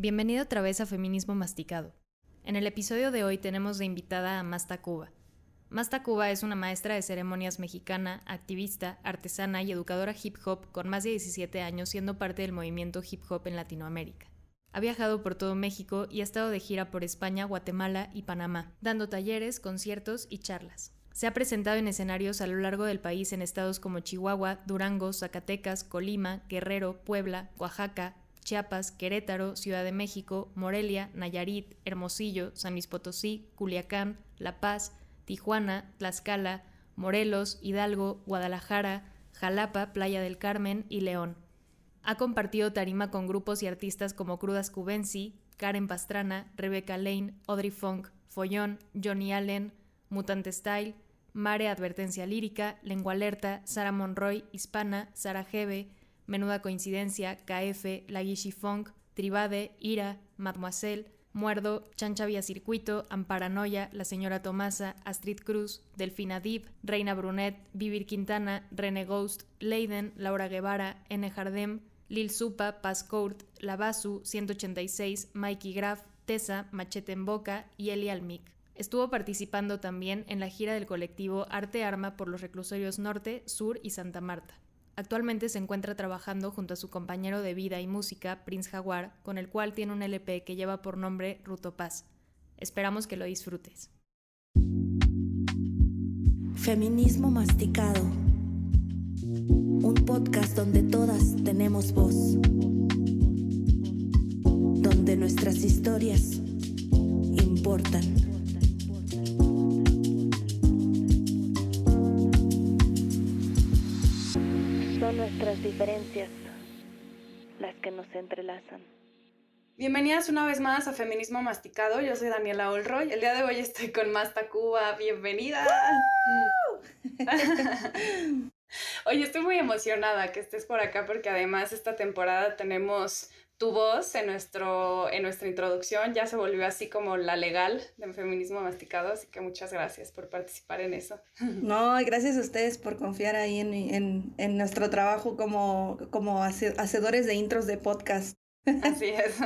Bienvenido otra vez a Feminismo Masticado. En el episodio de hoy tenemos de invitada a Masta Cuba. Masta Cuba es una maestra de ceremonias mexicana, activista, artesana y educadora hip hop con más de 17 años siendo parte del movimiento hip hop en Latinoamérica. Ha viajado por todo México y ha estado de gira por España, Guatemala y Panamá, dando talleres, conciertos y charlas. Se ha presentado en escenarios a lo largo del país en estados como Chihuahua, Durango, Zacatecas, Colima, Guerrero, Puebla, Oaxaca, Chiapas, Querétaro, Ciudad de México, Morelia, Nayarit, Hermosillo, San Luis Potosí, Culiacán, La Paz, Tijuana, Tlaxcala, Morelos, Hidalgo, Guadalajara, Jalapa, Playa del Carmen y León. Ha compartido tarima con grupos y artistas como Crudas Cubensi, Karen Pastrana, Rebecca Lane, Audrey Funk, Follón, Johnny Allen, Mutante Style, Mare Advertencia Lírica, Lengua Alerta, Sara Monroy, Hispana, Sara Gebe, Menuda Coincidencia, KF, Lagishi Funk, Tribade, Ira, Mademoiselle, Muerdo, Chancha Vía Circuito, Amparanoia, La Señora Tomasa, Astrid Cruz, Delfina Dib, Reina Brunet, Vivir Quintana, René Ghost, Leiden, Laura Guevara, N. Jardem, Lil Supa, Pascourt, Lavasu, 186, Mikey Graf, Tessa, Machete en Boca y Eli Almic. Estuvo participando también en la gira del colectivo Arte Arma por los reclusorios Norte, Sur y Santa Marta. Actualmente se encuentra trabajando junto a su compañero de vida y música, Prince Jaguar, con el cual tiene un LP que lleva por nombre Ruto Paz. Esperamos que lo disfrutes. Feminismo Masticado. Un podcast donde todas tenemos voz. Donde nuestras historias importan. Nuestras diferencias las que nos entrelazan. Bienvenidas una vez más a Feminismo Masticado. Yo soy Daniela Olroy. El día de hoy estoy con Masta Cuba. Bienvenida. Oye, estoy muy emocionada que estés por acá porque además esta temporada tenemos tu voz en, nuestro, en nuestra introducción ya se volvió así como la legal del feminismo masticado, así que muchas gracias por participar en eso. No, gracias a ustedes por confiar ahí en, en, en nuestro trabajo como, como hacedores de intros de podcast. Así es.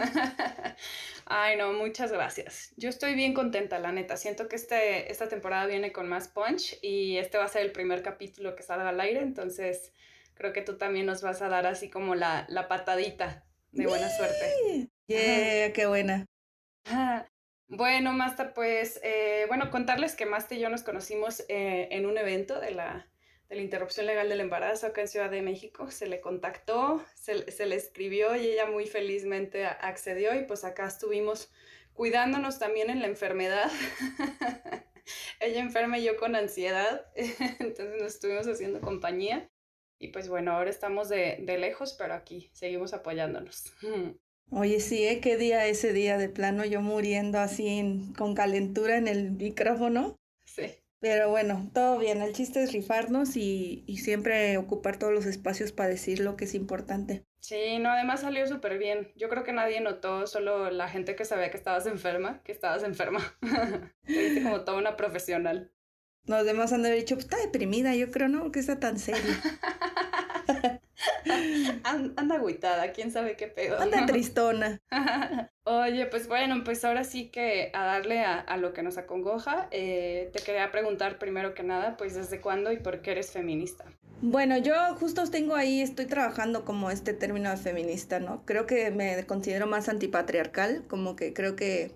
Ay, no, muchas gracias. Yo estoy bien contenta, la neta. Siento que este, esta temporada viene con más punch y este va a ser el primer capítulo que salga al aire, entonces creo que tú también nos vas a dar así como la, la patadita de buena suerte. Yeah, qué buena. Bueno, Masta, pues, eh, bueno, contarles que Masta y yo nos conocimos eh, en un evento de la, de la, interrupción legal del embarazo acá en Ciudad de México. Se le contactó, se, se le escribió y ella muy felizmente accedió y pues acá estuvimos cuidándonos también en la enfermedad. ella enferma y yo con ansiedad, entonces nos estuvimos haciendo compañía. Y pues bueno, ahora estamos de, de lejos, pero aquí seguimos apoyándonos. Oye, sí, ¿eh? ¿Qué día ese día de plano yo muriendo así con calentura en el micrófono? Sí. Pero bueno, todo bien. El chiste es rifarnos y, y siempre ocupar todos los espacios para decir lo que es importante. Sí, no, además salió súper bien. Yo creo que nadie notó, solo la gente que sabía que estabas enferma, que estabas enferma. Como toda una profesional. Los demás han de haber dicho, pues está deprimida, yo creo, ¿no? Que está tan seria. anda agüitada, quién sabe qué pedo. Anda tristona. Oye, pues bueno, pues ahora sí que a darle a, lo que nos acongoja, eh, te quería preguntar primero que nada, pues desde cuándo y por qué eres feminista. Bueno, yo justo tengo ahí, estoy trabajando como este término de feminista, ¿no? Creo que me considero más antipatriarcal, como que creo que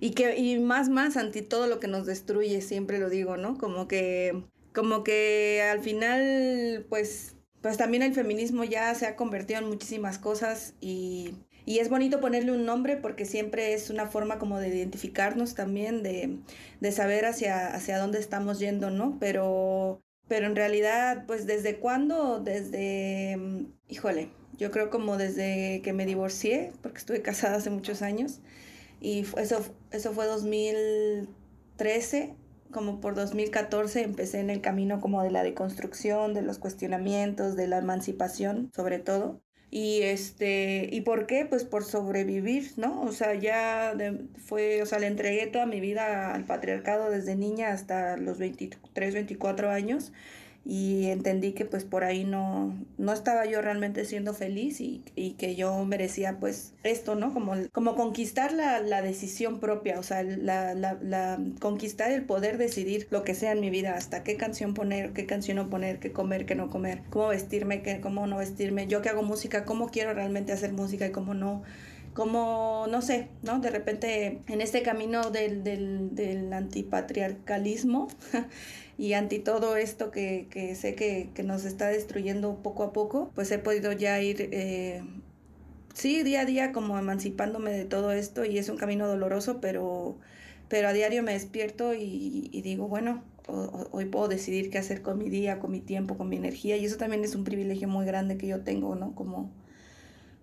y que y más más ante todo lo que nos destruye siempre lo digo no como que como que al final pues pues también el feminismo ya se ha convertido en muchísimas cosas y, y es bonito ponerle un nombre porque siempre es una forma como de identificarnos también de, de saber hacia hacia dónde estamos yendo no pero pero en realidad pues desde cuándo desde híjole yo creo como desde que me divorcié porque estuve casada hace muchos años y eso, eso fue 2013, como por 2014 empecé en el camino como de la deconstrucción, de los cuestionamientos, de la emancipación sobre todo. Y este, ¿y por qué? Pues por sobrevivir, ¿no? O sea, ya fue, o sea, le entregué toda mi vida al patriarcado desde niña hasta los 23, 24 años y entendí que pues por ahí no, no estaba yo realmente siendo feliz y, que yo merecía pues esto, ¿no? Como, como conquistar la, decisión propia, o sea, la, la, conquistar el poder decidir lo que sea en mi vida, hasta qué canción poner, qué canción no poner, qué comer, qué no comer, cómo vestirme, qué, cómo no vestirme, yo que hago música, cómo quiero realmente hacer música y cómo no como, no sé, ¿no? De repente en este camino del, del, del antipatriarcalismo y anti todo esto que, que sé que, que, nos está destruyendo poco a poco, pues he podido ya ir, eh, sí, día a día como emancipándome de todo esto y es un camino doloroso, pero, pero a diario me despierto y, y digo, bueno, hoy puedo decidir qué hacer con mi día, con mi tiempo, con mi energía y eso también es un privilegio muy grande que yo tengo, ¿no? Como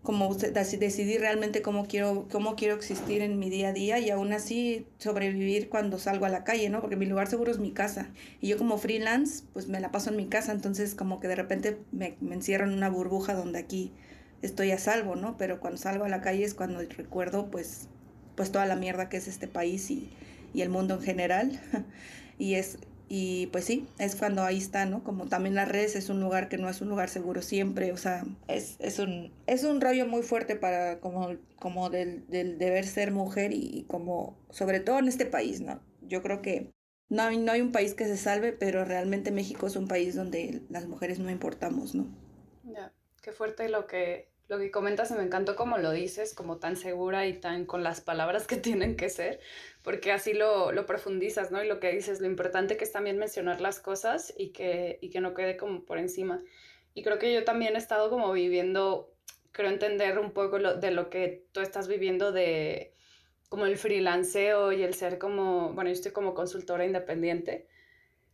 como decidir realmente cómo quiero, cómo quiero existir en mi día a día y aún así sobrevivir cuando salgo a la calle, ¿no? Porque mi lugar seguro es mi casa. Y yo como freelance, pues me la paso en mi casa, entonces como que de repente me, me encierro en una burbuja donde aquí estoy a salvo, ¿no? Pero cuando salgo a la calle es cuando recuerdo pues, pues toda la mierda que es este país y, y el mundo en general. y es y pues sí, es cuando ahí está, ¿no? Como también las redes es un lugar que no es un lugar seguro siempre, o sea, es, es, un, es un rollo muy fuerte para como, como del, del deber ser mujer y, como, sobre todo en este país, ¿no? Yo creo que no hay, no hay un país que se salve, pero realmente México es un país donde las mujeres no importamos, ¿no? Ya, qué fuerte lo que, lo que comentas me encantó como lo dices, como tan segura y tan con las palabras que tienen que ser, porque así lo, lo profundizas, ¿no? Y lo que dices, lo importante que es también mencionar las cosas y que, y que no quede como por encima. Y creo que yo también he estado como viviendo, creo entender un poco lo, de lo que tú estás viviendo de como el freelanceo y el ser como, bueno, yo estoy como consultora independiente,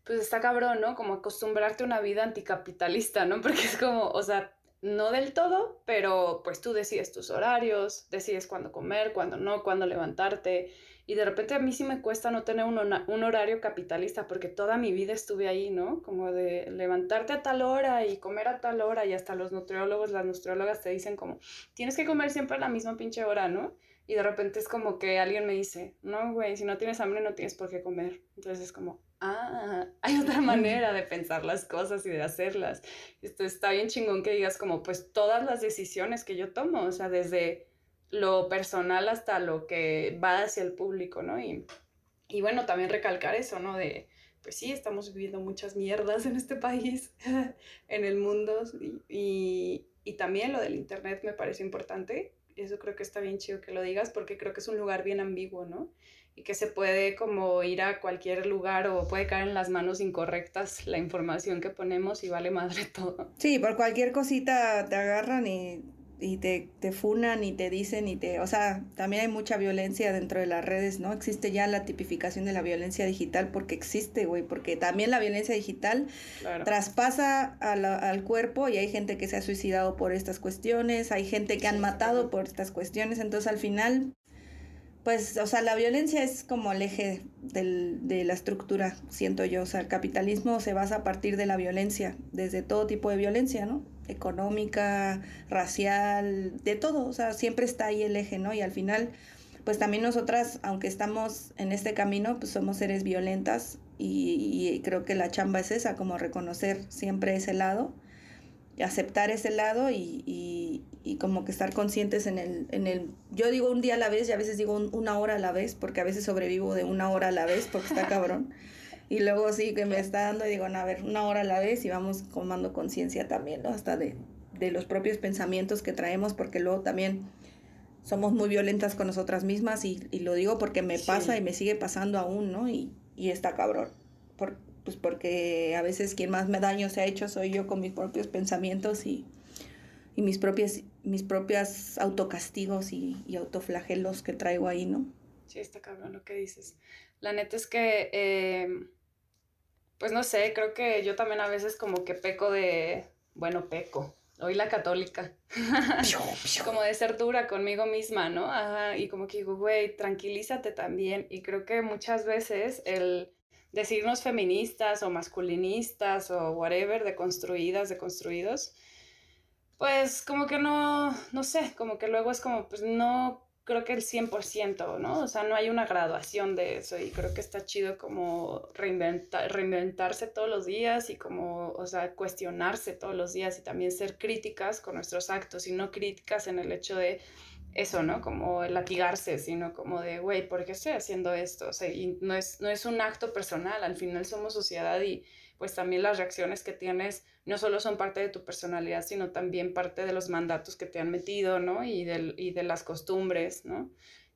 pues está cabrón, ¿no? Como acostumbrarte a una vida anticapitalista, ¿no? Porque es como, o sea, no del todo, pero pues tú decides tus horarios, decides cuándo comer, cuándo no, cuándo levantarte. Y de repente a mí sí me cuesta no tener un, horario capitalista porque toda mi vida estuve ahí, ¿no? Como de levantarte a tal hora y comer a tal hora y hasta los nutriólogos, las nutriólogas te dicen como, tienes que comer siempre a la misma pinche hora, ¿no? Y de repente es como que alguien me dice, no, güey, si no tienes hambre no tienes por qué comer. Entonces es como, ah, hay otra manera de pensar las cosas y de hacerlas. Esto está bien chingón que digas como, pues todas las decisiones que yo tomo, o sea, desde lo personal hasta lo que va hacia el público, ¿no? Y, y bueno, también recalcar eso, ¿no? De, pues sí, estamos viviendo muchas mierdas en este país, en el mundo, y, y, y también lo del Internet me parece importante. Eso creo que está bien chido que lo digas porque creo que es un lugar bien ambiguo, ¿no? Y que se puede como ir a cualquier lugar o puede caer en las manos incorrectas la información que ponemos y vale madre todo. Sí, por cualquier cosita te agarran y, y te, te funan y te dicen y te... O sea, también hay mucha violencia dentro de las redes, ¿no? Existe ya la tipificación de la violencia digital porque existe, güey, porque también la violencia digital traspasa al cuerpo y hay gente que se ha suicidado por estas cuestiones, hay gente que han matado por estas cuestiones, entonces al final pues, o sea, la violencia es como el eje del, de la estructura, siento yo. O sea, el capitalismo se basa a partir de la violencia, desde todo tipo de violencia, ¿no? Económica, racial, de todo. O sea, siempre está ahí el eje, ¿no? Y al final, pues también nosotras, aunque estamos en este camino, pues somos seres violentas y, y creo que la chamba es esa, como reconocer siempre ese lado aceptar ese lado y, y, y, como que estar conscientes en el, en el, yo digo un día a la vez y a veces digo una hora a la vez, porque a veces sobrevivo de una hora a la vez porque está cabrón. y luego sí que me está dando y digo, no, a ver, una hora a la vez y vamos tomando conciencia también, ¿no? Hasta de, de los propios pensamientos que traemos, porque luego también somos muy violentas con nosotras mismas y, y lo digo porque me pasa y me sigue pasando aún, ¿no? Y, y está cabrón. Por, pues porque a veces quien más me daño se ha hecho soy yo con mis propios pensamientos y, y mis propias mis propias autocastigos y, y, autoflagelos que traigo ahí, ¿no? Sí, está cabrón lo que dices. La neta es que, em, pues no sé, creo que yo también a veces como que peco de, bueno, peco, hoy la católica, como de ser dura conmigo misma, ¿no? Ajá, y como que digo, güey, tranquilízate también. Y creo que muchas veces el decirnos feministas o masculinistas o whatever, deconstruidas, deconstruidos, pues como que no, no sé, como que luego es como, pues no creo que el 100%, ¿no? O sea, no hay una graduación de eso y creo que está chido como reinventar, reinventarse todos los días y como, o sea, cuestionarse todos los días y también ser críticas con nuestros actos y no críticas en el hecho de eso, ¿no? Como latigarse, sino como de, güey, ¿por qué estoy haciendo esto? O sea, y no es, no es un acto personal, al final somos sociedad y pues también las reacciones que tienes no solo son parte de tu personalidad, sino también parte de los mandatos que te han metido, ¿no? Y, del, y de las costumbres, ¿no?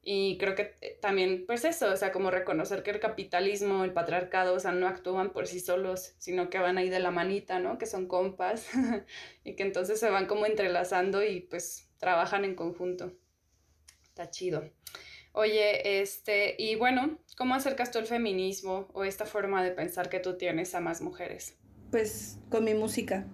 Y creo que eh, también, pues eso, o sea, como reconocer que el capitalismo, el patriarcado, o sea, no actúan por sí solos, sino que van ahí de la manita, ¿no? Que son compas y que entonces se van como entrelazando y pues trabajan en conjunto. Está chido. Oye, este, y bueno, ¿cómo acercas tú el feminismo o esta forma de pensar que tú tienes a más mujeres? Pues con mi música.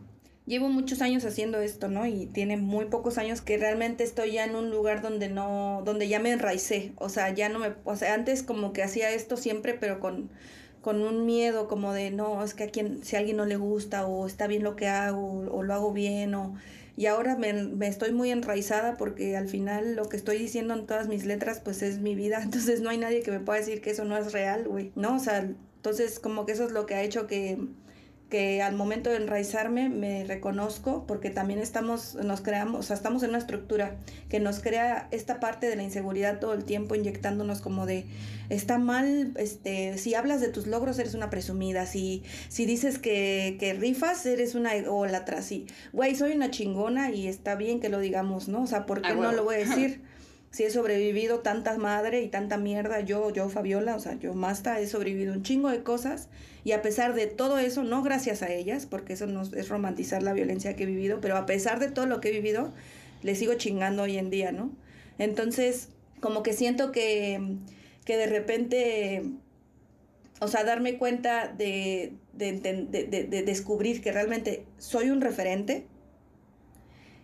Llevo muchos años haciendo esto, ¿no? Y tiene muy pocos años que realmente estoy ya en un lugar donde no, donde ya me enraicé. O sea, ya no me, o sea, antes como que hacía esto siempre, pero con, con un miedo como de, no, es que a quien, si a alguien no le gusta o está bien lo que hago o lo hago bien o y ahora me, estoy muy enraizada porque al final lo que estoy diciendo en todas mis letras pues es mi vida, entonces no hay nadie que me pueda decir que eso no es real, güey, ¿no? O sea, entonces como que eso es lo que ha hecho que que al momento de enraizarme me reconozco porque también estamos, nos creamos, o sea, estamos en una estructura que nos crea esta parte de la inseguridad todo el tiempo inyectándonos como de, está mal, este, si hablas de tus logros eres una presumida, si, si dices que, que rifas eres una ególatra, sí, güey, soy una chingona y está bien que lo digamos, ¿no? O sea, ¿por qué no lo voy a decir? si he sobrevivido tanta madre y tanta mierda, yo, yo, Fabiola, o sea, yo, Masta, he sobrevivido un chingo de cosas y a pesar de todo eso, no gracias a ellas, porque eso no es romantizar la violencia que he vivido, pero a pesar de todo lo que he vivido, le sigo chingando hoy en día, ¿no? Entonces, como que siento que, que de repente, o sea, darme cuenta de, de, de, de descubrir que realmente soy un referente,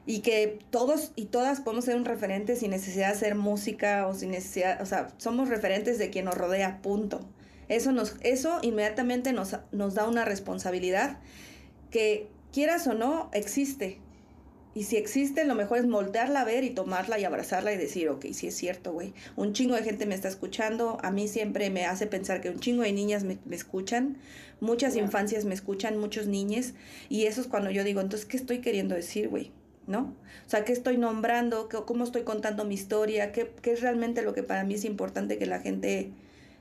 y que todos y todas podemos ser un referente sin necesidad de hacer música o sin necesidad, o sea, somos referentes de quien nos rodea, punto. Eso, nos, eso inmediatamente nos, nos da una responsabilidad que quieras o no, existe. Y si existe, lo mejor es moldearla a ver y tomarla y abrazarla y decir, ok, sí es cierto, güey. Un chingo de gente me está escuchando. A mí siempre me hace pensar que un chingo de niñas me, escuchan. Muchas infancias me escuchan, muchos niños. Y eso es cuando yo digo, entonces, ¿qué estoy queriendo decir, güey? ¿No? O sea, ¿qué estoy nombrando? ¿Cómo estoy contando mi historia? ¿Qué, ¿Qué, es realmente lo que para mí es importante que la gente,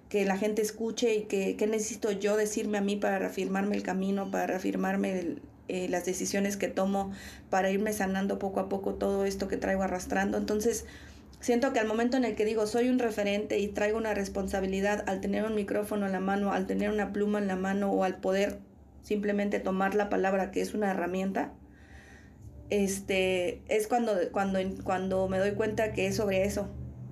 que la gente escuche y que, qué necesito yo decirme a mí para reafirmarme el camino, para reafirmarme eh, las decisiones que tomo, para irme sanando poco a poco todo esto que traigo arrastrando? Entonces, siento que al momento en el que digo soy un referente y traigo una responsabilidad al tener un micrófono en la mano, al tener una pluma en la mano o al poder simplemente tomar la palabra que es una herramienta, este, es cuando, cuando, cuando me doy cuenta que es sobre eso.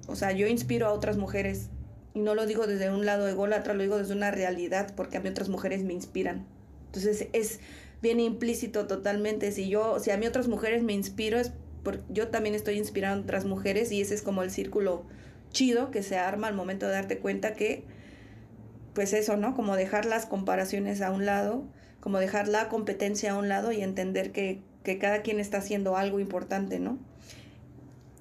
O sea, yo inspiro a otras mujeres y no lo digo desde un lado ególatra, lo digo desde una realidad porque a mí otras mujeres me inspiran. Entonces es bien implícito totalmente. Si yo, si a mí otras mujeres me inspiro es porque yo también estoy inspirando a otras mujeres y ese es como el círculo chido que se arma al momento de darte cuenta que, pues eso, ¿no? Como dejar las comparaciones a un lado, como dejar la competencia a un lado y entender que que cada quien está haciendo algo importante, ¿no?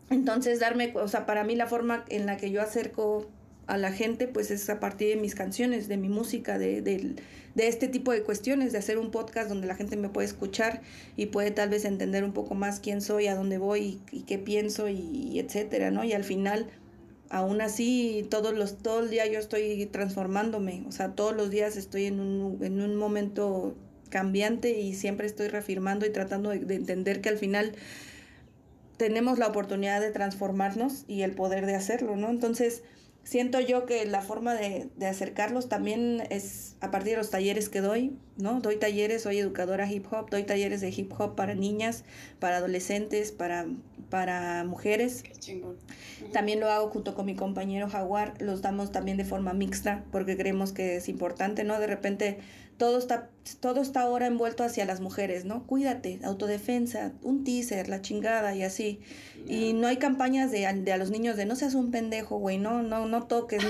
Entonces, darme, o sea, para mí la forma en la que yo acerco a la gente, pues es a partir de mis canciones, de mi música, de, de, de, este tipo de cuestiones, de hacer un podcast donde la gente me puede escuchar y puede tal vez entender un poco más quién soy, a dónde voy y, qué pienso y, etcétera, ¿no? Y al final, aún así, todos los, todo el día yo estoy transformándome, o sea, todos los días estoy en un, en un momento cambiante y siempre estoy reafirmando y tratando de, entender que al final tenemos la oportunidad de transformarnos y el poder de hacerlo, ¿no? Entonces, siento yo que la forma de, de, acercarlos también es a partir de los talleres que doy, ¿no? Doy talleres, soy educadora hip hop, doy talleres de hip hop para niñas, para adolescentes, para, para mujeres. También lo hago junto con mi compañero Jaguar, los damos también de forma mixta porque creemos que es importante, ¿no? De repente todo está, todo está ahora envuelto hacia las mujeres, ¿no? Cuídate, autodefensa, un teaser, la chingada y así. Y no hay campañas de, de, a los niños de no seas un pendejo, güey, no, no, no toques, no,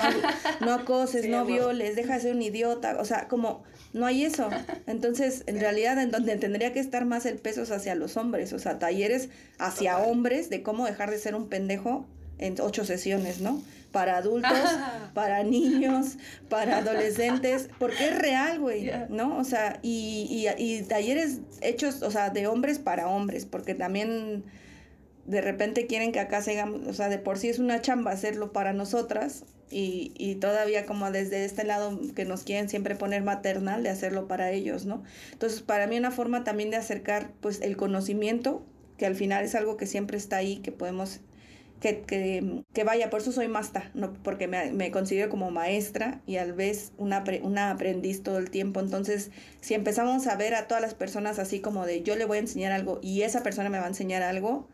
no acoses, no violes, deja de ser un idiota, o sea, como no hay eso. Entonces, en realidad, en donde tendría que estar más el peso es hacia los hombres, o sea, talleres hacia hombres de cómo dejar de ser un pendejo en ocho sesiones, ¿no? Para adultos, para niños, para adolescentes, porque es real, güey, ¿no? O sea, y, y, y talleres hechos, o sea, de hombres para hombres, porque también de repente quieren que acá se o sea, de por sí es una chamba hacerlo para nosotras y, y, todavía como desde este lado que nos quieren siempre poner maternal de hacerlo para ellos, ¿no? Entonces, para mí una forma también de acercar pues el conocimiento, que al final es algo que siempre está ahí, que podemos, que, que, que vaya, por eso soy masta, ¿no? Porque me, me considero como maestra y al vez una, una aprendiz todo el tiempo, entonces si empezamos a ver a todas las personas así como de yo le voy a enseñar algo y esa persona me va a enseñar algo,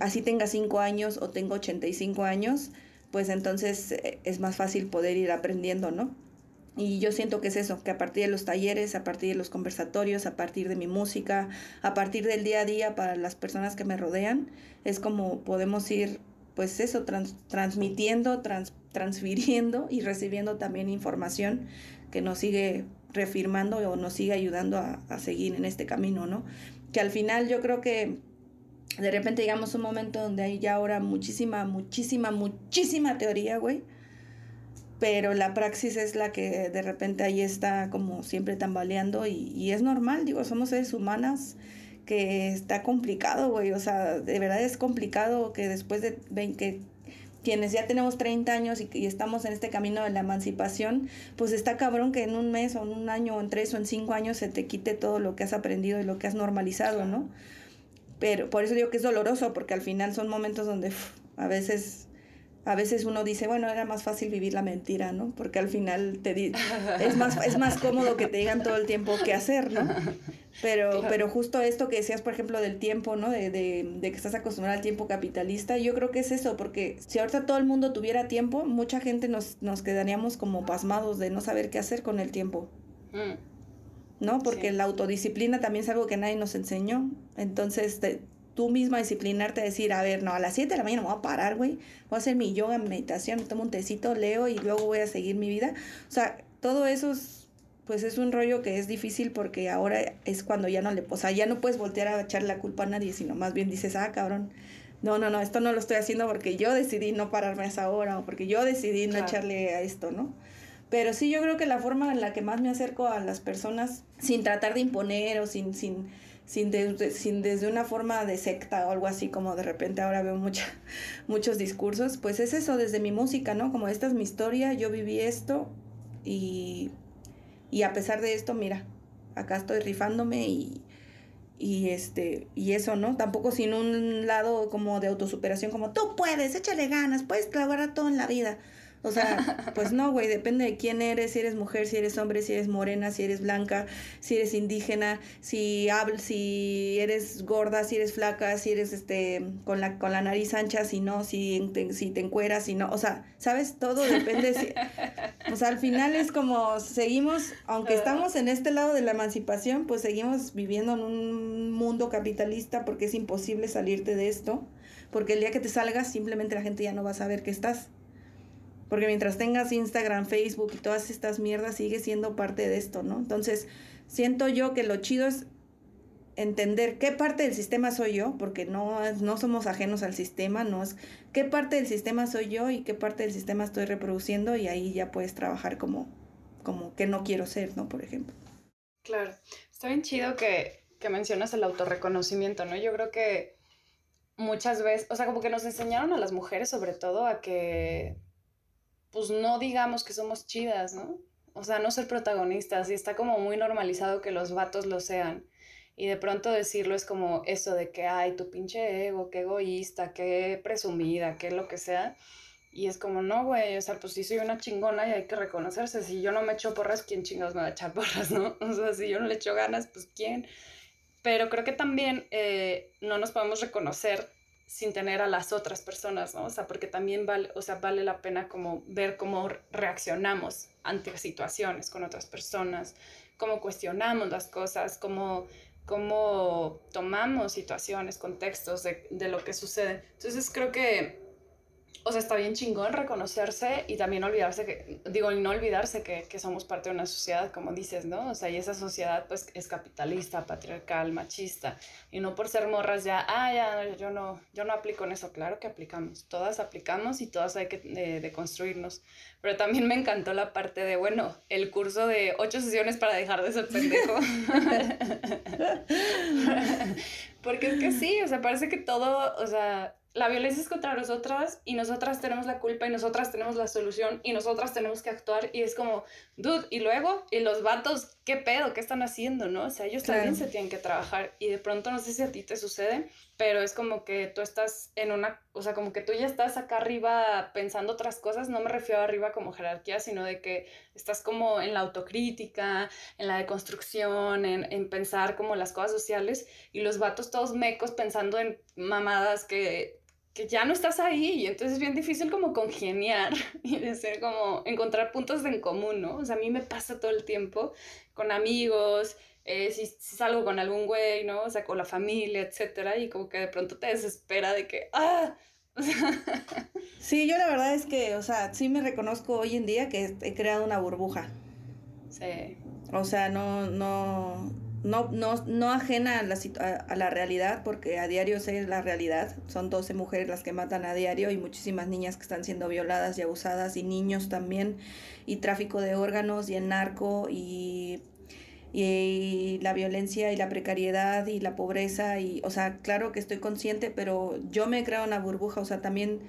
así tenga 5 años o tengo 85 años, pues entonces eh, es más fácil poder ir aprendiendo, ¿no? Y yo siento que es eso, que a partir de los talleres, a partir de los conversatorios, a partir de mi música, a partir del día a día para las personas que me rodean, es como podemos ir, pues eso, transmitiendo, transfiriendo y recibiendo también información que nos sigue reafirmando o nos sigue ayudando a, a seguir en este camino, ¿no? Que al final yo creo que de repente llegamos a un momento donde hay ya ahora muchísima, muchísima, muchísima teoría, güey. Pero la praxis es la que de repente ahí está como siempre tambaleando y, y es normal, digo, somos seres humanas que está complicado, güey. O sea, de verdad es complicado que después de que quienes ya tenemos 30 años y, y, estamos en este camino de la emancipación, pues está cabrón que en un mes o en un año o en tres o en cinco años se te quite todo lo que has aprendido y lo que has normalizado, ¿no? Pero por eso digo que es doloroso, porque al final son momentos donde a veces a veces uno dice, bueno, era más fácil vivir la mentira, ¿no? Porque al final te es más es más cómodo que te digan todo el tiempo qué hacer, ¿no? Pero pero justo esto que decías, por ejemplo, del tiempo, ¿no? De, de, de que estás acostumbrado al tiempo capitalista, yo creo que es eso, porque si ahorita todo el mundo tuviera tiempo, mucha gente nos, nos quedaríamos como pasmados de no saber qué hacer con el tiempo. Mm. ¿no? Porque la autodisciplina también es algo que nadie nos enseñó. Entonces, tú misma disciplinarte, decir, a ver, no, a las 7 de la mañana me voy a parar, güey, voy a hacer mi yoga, meditación, tomo un tecito, leo y luego voy a seguir mi vida. O sea, todo eso es, pues es un rollo que es difícil porque ahora es cuando ya no le, o sea, ya no puedes voltear a echar la culpa a nadie, sino más bien dices, ah, cabrón, no, no, no, esto no lo estoy haciendo porque yo decidí no pararme a esa hora o porque yo decidí no echarle a esto, ¿no? Pero sí, yo creo que la forma en la que más me acerco a las personas, sin tratar de imponer o sin, sin, sin, sin desde una forma de secta o algo así, como de repente ahora veo mucha, muchos discursos, pues es eso, desde mi música, ¿no? Como esta es mi historia, yo viví esto y, y a pesar de esto, mira, acá estoy rifándome y, y este y eso no tampoco sin un lado como de autosuperación como tú puedes échale ganas puedes lograr todo en la vida o sea, pues no, güey, depende de quién eres, si eres mujer, si eres hombre, si eres morena, si eres blanca, si eres indígena, si hablas, si eres gorda, si eres flaca, si eres este con la con la nariz ancha, si no, si te, si te encueras, si no, o sea, sabes, todo depende si, o sea, al final es como seguimos, aunque estamos en este lado de la emancipación, pues seguimos viviendo en un mundo capitalista porque es imposible salirte de esto, porque el día que te salgas simplemente la gente ya no va a saber que estás. Porque mientras tengas Instagram, Facebook y todas estas mierdas, sigue siendo parte de esto, ¿no? Entonces, siento yo que lo chido es entender qué parte del sistema soy yo, porque no, no somos ajenos al sistema, no es qué parte del sistema soy yo y qué parte del sistema estoy reproduciendo y ahí ya puedes trabajar como, como que no quiero ser, ¿no? Por ejemplo. Claro, está bien chido que, que mencionas el autorreconocimiento, ¿no? Yo creo que muchas veces, o sea, como que nos enseñaron a las mujeres sobre todo a que pues no digamos que somos chidas, ¿no? O sea, no ser protagonistas y está como muy normalizado que los vatos lo sean. Y de pronto decirlo es como eso de que, ay, tu pinche ego, qué egoísta, qué presumida, qué lo que sea. Y es como, no, güey, o sea, pues sí soy una chingona y hay que reconocerse. Si yo no me echo porras, ¿quién chingados me va a echar porras, no? O sea, si yo no le echo ganas, pues ¿quién? Pero creo que también eh, no nos podemos reconocer sin tener a las otras personas, ¿no? O sea, porque también vale, o sea, vale la pena como ver cómo reaccionamos ante situaciones con otras personas, cómo cuestionamos las cosas, cómo, cómo tomamos situaciones, contextos de, de lo que sucede. Entonces creo que o sea, está bien chingón reconocerse y también olvidarse que, digo, y no olvidarse que, que, somos parte de una sociedad, como dices, ¿no? O sea, y esa sociedad pues es capitalista, patriarcal, machista, y no por ser morras ya, ah, ya, yo no, yo no aplico en eso, claro que aplicamos, todas aplicamos y todas hay que deconstruirnos, pero también me encantó la parte de, bueno, el curso de ocho sesiones para dejar de ser pendejo. Porque es que sí, o sea, parece que todo, o sea, la violencia es contra nosotras y nosotras tenemos la culpa y nosotras tenemos la solución y nosotras tenemos que actuar y es como, dude, y luego, y los vatos, ¿qué pedo? ¿Qué están haciendo? ¿No? O sea, ellos también se tienen que trabajar y de pronto no sé si a ti te sucede, pero es como que tú estás en una, o sea, como que tú ya estás acá arriba pensando otras cosas, no me refiero a arriba como jerarquía, sino de que estás como en la autocrítica, en la deconstrucción, en, en pensar como las cosas sociales y los vatos todos mecos pensando en mamadas que que ya no estás ahí y entonces es bien difícil como congeniar y de ser como encontrar puntos en común, ¿no? O sea, a mí me pasa todo el tiempo con amigos, eh, si, salgo con algún güey, ¿no? O sea, con la familia, etcétera, y como que de pronto te desespera de que, ¡ah! sí, yo la verdad es que, o sea, sí me reconozco hoy en día que he creado una burbuja. Sí. O sea, no, no, no, no, no ajena a la, a, la realidad, porque a diario sé la realidad. Son 12 mujeres las que matan a diario y muchísimas niñas que están siendo violadas y abusadas, y niños también, y tráfico de órganos, y el narco, y, y la violencia, y la precariedad, y la pobreza. y O sea, claro que estoy consciente, pero yo me he creado una burbuja, o sea, también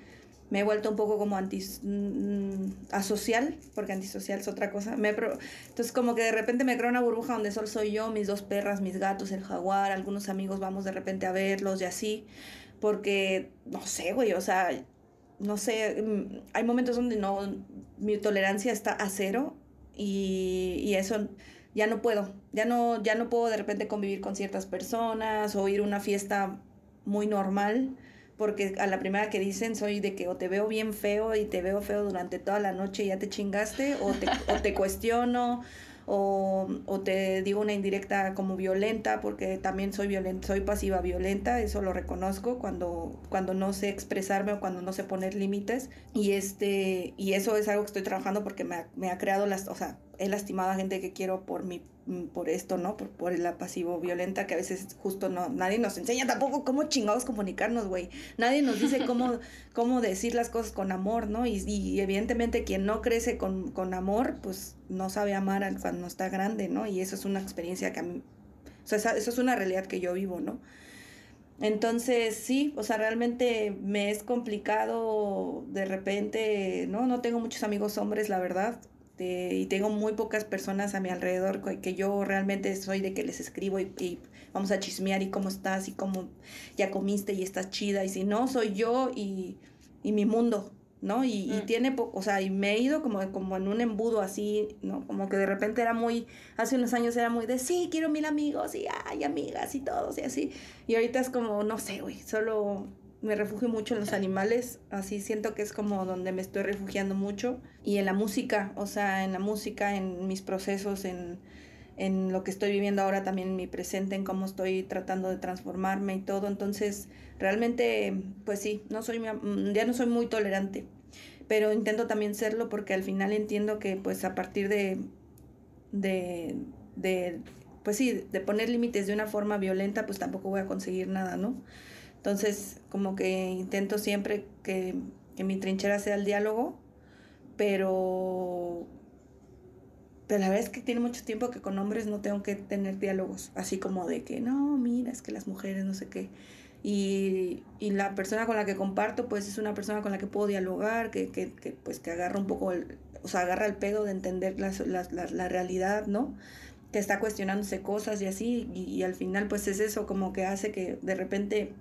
me he vuelto un poco como mm, asocial, porque antisocial es otra cosa. Me Entonces como que de repente me creo una burbuja donde solo soy yo, mis dos perras, mis gatos, el jaguar, algunos amigos vamos de repente a verlos y así, porque no sé, güey, o sea, no sé, mm, hay momentos donde no, mi tolerancia está a cero y, y eso ya no puedo, ya no, ya no puedo de repente convivir con ciertas personas o ir a una fiesta muy normal porque a la primera que dicen soy de que o te veo bien feo y te veo feo durante toda la noche y ya te chingaste, o te, o te cuestiono, o, o, te digo una indirecta como violenta, porque también soy violenta, soy pasiva violenta, eso lo reconozco cuando, cuando no sé expresarme o cuando no sé poner límites. Y este, y eso es algo que estoy trabajando porque me ha, me ha creado las, o sea, he lastimado a gente que quiero por mi por esto, ¿no? Por, por la pasivo violenta que a veces justo no, nadie nos enseña tampoco cómo chingados comunicarnos, güey. Nadie nos dice cómo, cómo decir las cosas con amor, ¿no? Y, y evidentemente quien no crece con, con, amor, pues no sabe amar cuando está grande, ¿no? Y eso es una experiencia que a mí, o sea, eso es una realidad que yo vivo, ¿no? Entonces, sí, o sea, realmente me es complicado de repente, ¿no? No tengo muchos amigos hombres, la verdad. Este, y tengo muy pocas personas a mi alrededor que yo realmente soy de que les escribo y, vamos a chismear y cómo estás y cómo ya comiste y estás chida y si no, soy yo y, mi mundo, ¿no? Y, mm. tiene poco, o sea, y me he ido como, como en un embudo así, ¿no? Como que de repente era muy, hace unos años era muy de, sí, quiero mil amigos y ay, amigas y todos y así. Y ahorita es como, no sé, güey, solo me refugio mucho en los animales, así siento que es como donde me estoy refugiando mucho. Y en la música, o sea, en la música, en mis procesos, en, en lo que estoy viviendo ahora también en mi presente, en cómo estoy tratando de transformarme y todo. Entonces, realmente, pues sí, no soy, mm, ya no soy muy tolerante, pero intento también serlo porque al final entiendo que pues a partir de, de, de pues sí, de poner límites de una forma violenta, pues tampoco voy a conseguir nada, ¿no? Entonces, como que intento siempre que, mi trinchera sea el diálogo, pero, pero la verdad es que tiene mucho tiempo que con hombres no tengo que tener diálogos, así como de que no, mira, es que las mujeres no sé qué. Y, la persona con la que comparto, pues es una persona con la que puedo dialogar, que, que, que pues que agarra un poco, el, o sea, agarra el pedo de entender la, la, la, realidad, ¿no? Que está cuestionándose cosas y así, y, y, al final pues es eso como que hace que de repente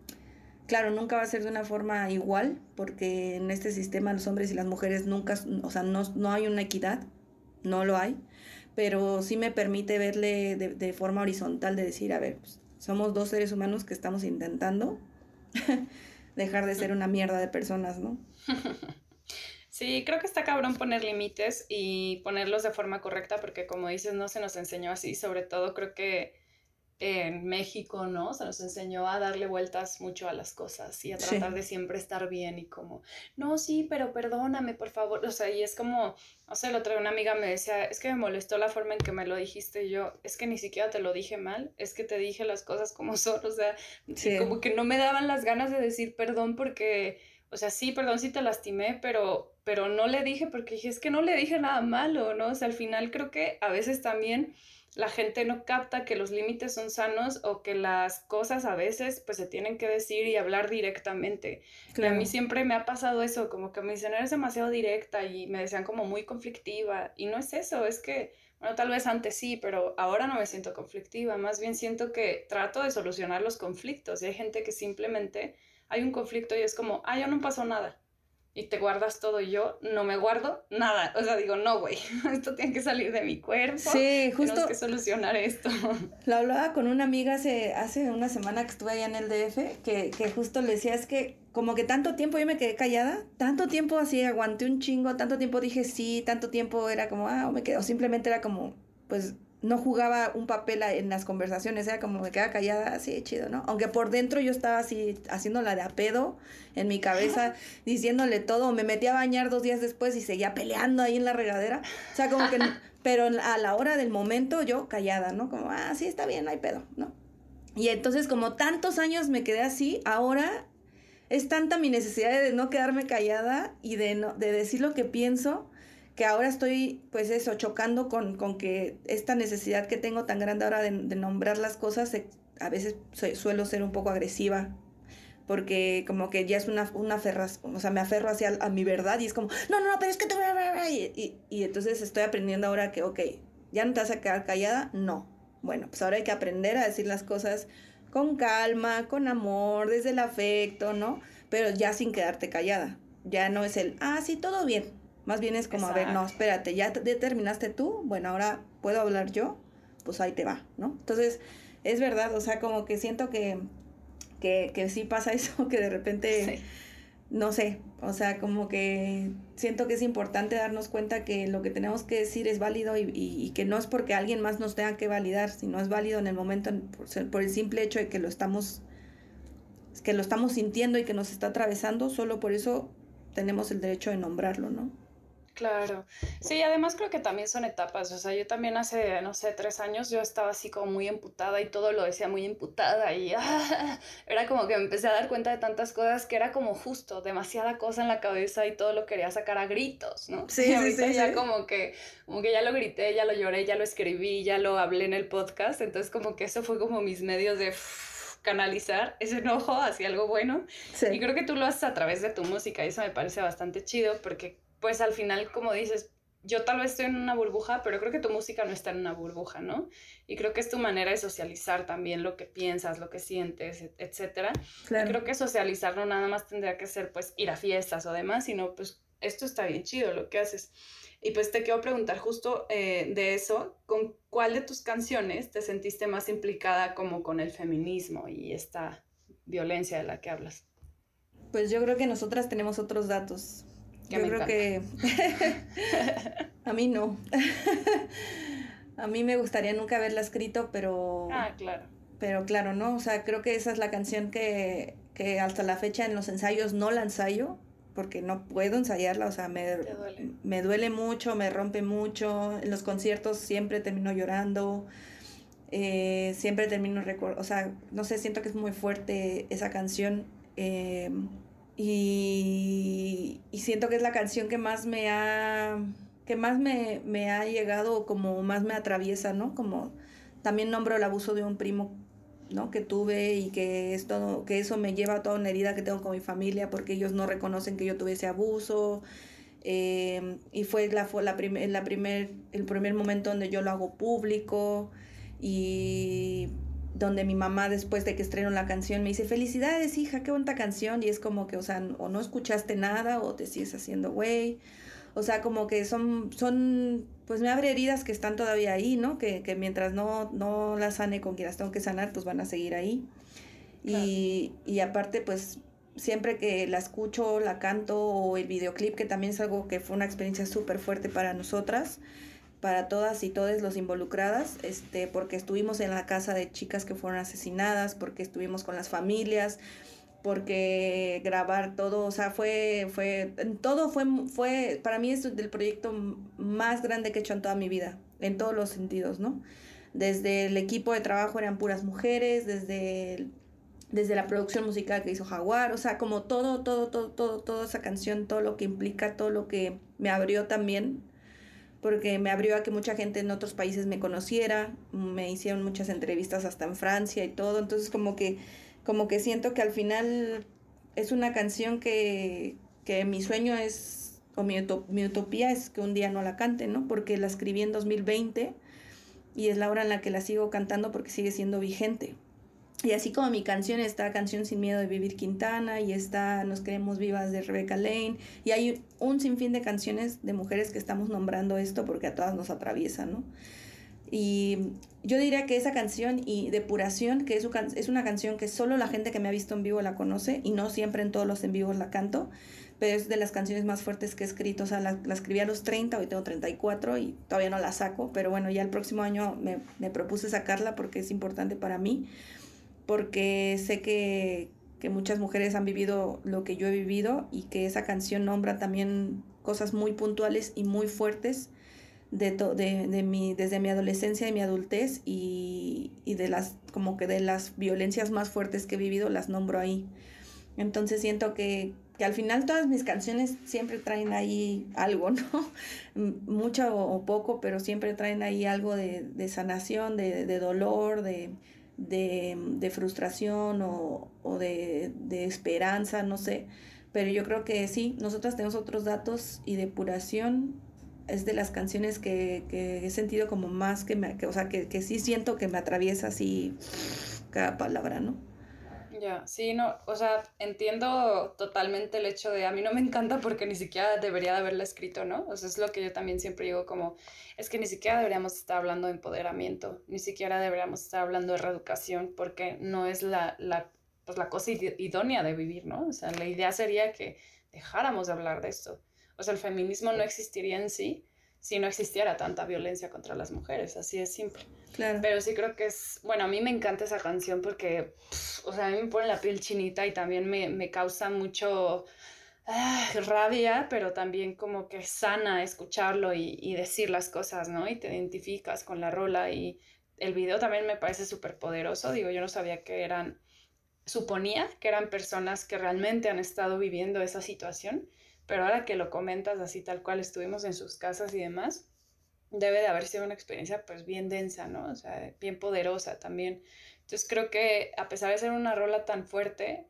Claro, nunca va a ser de una forma igual, porque en este sistema los hombres y las mujeres nunca, o sea, no, no hay una equidad, no lo hay, pero sí me permite verle de, de forma horizontal, de decir, a ver, pues, somos dos seres humanos que estamos intentando dejar de ser una mierda de personas, ¿no? Sí, creo que está cabrón poner límites y ponerlos de forma correcta porque como dices, no se nos enseñó así, sobre todo creo que en México, ¿no? Se nos enseñó a darle vueltas mucho a las cosas y a tratar de siempre estar bien y como, no, sí, pero perdóname, por favor. O sea, y es como, no sé, la otra una amiga me decía, es que me molestó la forma en que me lo dijiste y yo, es que ni siquiera te lo dije mal, es que te dije las cosas como son, o sea, como que no me daban las ganas de decir perdón porque, o sea, sí, perdón si te lastimé, pero, pero no le dije porque dije, es que no le dije nada malo, ¿no? O sea, al final creo que a veces también la gente no capta que los límites son sanos o que las cosas a veces pues se tienen que decir y hablar directamente. Y a mí siempre me ha pasado eso, como que me dicen, eres demasiado directa y me decían como muy conflictiva. Y no es eso, es que, bueno, tal vez antes sí, pero ahora no me siento conflictiva. Más bien siento que trato de solucionar los conflictos. Y hay gente que simplemente hay un conflicto y es como, ah, ya no pasó nada y te guardas todo y yo no me guardo nada. O sea, digo, no, güey, esto tiene que salir de mi cuerpo. Sí, justo. Tenemos que solucionar esto. Lo hablaba con una amiga hace, hace una semana que estuve allá en el DF, que, que justo le decía, es que como que tanto tiempo yo me quedé callada, tanto tiempo así aguanté un chingo, tanto tiempo dije sí, tanto tiempo era como, ah, o me quedo, simplemente era como, pues no jugaba un papel en las conversaciones, era como me quedaba callada, así chido, ¿no? Aunque por dentro yo estaba así haciéndola de a pedo en mi cabeza, diciéndole todo, me metí a bañar dos días después y seguía peleando ahí en la regadera, o sea, como que, pero a la hora del momento yo callada, ¿no? Como, ah, sí, está bien, no hay pedo, ¿no? Y entonces como tantos años me quedé así, ahora es tanta mi necesidad de no quedarme callada y de, no, de decir lo que pienso, que ahora estoy, pues eso, chocando con, con, que esta necesidad que tengo tan grande ahora de, nombrar las cosas, a veces suelo ser un poco agresiva, porque como que ya es una, una ferraz, o sea, me aferro hacia a mi verdad y es como, no, no, pero es que tú... Y, y, entonces estoy aprendiendo ahora que, ok, ya no te vas a quedar callada, no. Bueno, pues ahora hay que aprender a decir las cosas con calma, con amor, desde el afecto, ¿no? Pero ya sin quedarte callada. Ya no es el, ah, sí, todo bien, más bien es como, a ver, no, espérate, ya determinaste tú, bueno, ahora puedo hablar yo, pues ahí te va, ¿no? Entonces, es verdad, o sea, como que siento que, que, que sí pasa eso, que de repente, no sé, o sea, como que siento que es importante darnos cuenta que lo que tenemos que decir es válido y, y, que no es porque alguien más nos tenga que validar, sino es válido en el momento, por, por el simple hecho de que lo estamos que lo estamos sintiendo y que nos está atravesando, solo por eso tenemos el derecho de nombrarlo, ¿no? Claro, sí, además creo que también son etapas, o sea, yo también hace, no sé, tres años yo estaba así como muy emputada y todo lo decía muy emputada y era como que me empecé a dar cuenta de tantas cosas que era como justo, demasiada cosa en la cabeza y todo lo quería sacar a gritos, ¿no? Sí, sí, sí, ya como que, como que ya lo grité, ya lo lloré, ya lo escribí, ya lo hablé en el podcast, entonces como que eso fue como mis medios de canalizar ese enojo hacia algo bueno. Y creo que tú lo haces a través de tu música y eso me parece bastante chido porque pues al final, como dices, yo tal vez estoy en una burbuja, pero creo que tu música no está en una burbuja, ¿no? Y creo que es tu manera de socializar también lo que piensas, lo que sientes, etcétera. Creo que socializar no nada más tendría que ser pues ir a fiestas o demás, sino pues esto está bien chido lo que haces. Y pues te quiero preguntar justo eh, de eso, ¿con cuál de tus canciones te sentiste más implicada como con el feminismo y esta violencia de la que hablas? Pues yo creo que nosotras tenemos otros datos yo creo que a mí no. a mí me gustaría nunca haberla escrito, pero... Ah, claro. Pero claro, ¿no? O sea, creo que esa es la canción que, que hasta la fecha en los ensayos no la ensayo, porque no puedo ensayarla, o sea, me duele. me duele mucho, me rompe mucho. En los conciertos siempre termino llorando. Eh, siempre termino, o sea, no sé, siento que es muy fuerte esa canción. Eh, y, siento que es la canción que más me ha, que más me, me ha llegado, como más me atraviesa, ¿no? Como también nombro el abuso de un primo ¿no? que tuve y que esto que eso me lleva a toda una herida que tengo con mi familia porque ellos no reconocen que yo tuve ese abuso eh, y fue la fue la, la primer el primer momento donde yo lo hago público y donde mi mamá después de que estreno la canción me dice, felicidades hija, qué bonita canción, y es como que, o sea, o no escuchaste nada o te sigues haciendo güey, o sea, como que son, son, pues me abre heridas que están todavía ahí, ¿no? Que, que mientras no, no las sane con quien las tengo que sanar, pues van a seguir ahí. Y, y aparte, pues siempre que la escucho, la canto o el videoclip, que también es algo que fue una experiencia súper fuerte para nosotras, para todas y todos los involucradas, este, porque estuvimos en la casa de chicas que fueron asesinadas, porque estuvimos con las familias, porque grabar todo, o sea, fue, fue, todo fue, fue, para mí es el proyecto más grande que he hecho en toda mi vida, en todos los sentidos, ¿no? Desde el equipo de trabajo eran puras mujeres, desde, desde la producción musical que hizo Jaguar, o sea, como todo, todo, todo, todo, toda esa canción, todo lo que implica, todo lo que me abrió también porque me abrió a que mucha gente en otros países me conociera, me hicieron muchas entrevistas hasta en Francia y todo, entonces como que, como que siento que al final es una canción que, que mi sueño es, o mi, mi utopía es que un día no la cante, ¿no? Porque la escribí en 2020 y es la hora en la que la sigo cantando porque sigue siendo vigente. Y así como mi canción está Canción sin miedo de Vivir Quintana y está Nos queremos vivas de Rebecca Lane y hay un sinfín de canciones de mujeres que estamos nombrando esto porque a todas nos atraviesa, ¿no? Y yo diría que esa canción y Depuración, que es, es una canción que solo la gente que me ha visto en vivo la conoce y no siempre en todos los en vivos la canto, pero es de las canciones más fuertes que he escrito, o sea, la, escribí a los 30, hoy tengo 34 y todavía no la saco, pero bueno, ya el próximo año me, me propuse sacarla porque es importante para mí porque sé que, muchas mujeres han vivido lo que yo he vivido y que esa canción nombra también cosas muy puntuales y muy fuertes de, de, mi, desde mi adolescencia y mi adultez y, de las como que de las violencias más fuertes que he vivido las nombro ahí. Entonces siento que, al final todas mis canciones siempre traen ahí algo, ¿no? Mucho o poco, pero siempre traen ahí algo de, sanación, de, de dolor, de, de, frustración o, de, esperanza, no sé. Pero yo creo que sí, nosotras tenemos otros datos y depuración es de las canciones que, he sentido como más que me, o sea, que, que sí siento que me atraviesa así cada palabra, ¿no? Ya, sí, no, o sea, entiendo totalmente el hecho de a mí no me encanta porque ni siquiera debería de haberla escrito, ¿no? O sea, es lo que yo también siempre digo como, es que ni siquiera deberíamos estar hablando de empoderamiento, ni siquiera deberíamos estar hablando de reeducación porque no es la, la, pues, la cosa idónea de vivir, ¿no? O sea, la idea sería que dejáramos de hablar de esto. O sea, el feminismo no existiría en sí si no existiera tanta violencia contra las mujeres, así es simple. Claro. Pero sí creo que es, bueno, a mí me encanta esa canción porque, o sea, a mí me pone la piel chinita y también me, me causa mucho ah, rabia, pero también como que sana escucharlo y, y, decir las cosas, ¿no? Y te identificas con la rola y el video también me parece súper poderoso, digo, yo no sabía que eran, suponía que eran personas que realmente han estado viviendo esa situación pero ahora que lo comentas así tal cual estuvimos en sus casas y demás, debe de haber sido una experiencia pues bien densa, ¿no? O sea, bien poderosa también. Entonces creo que a pesar de ser una rola tan fuerte,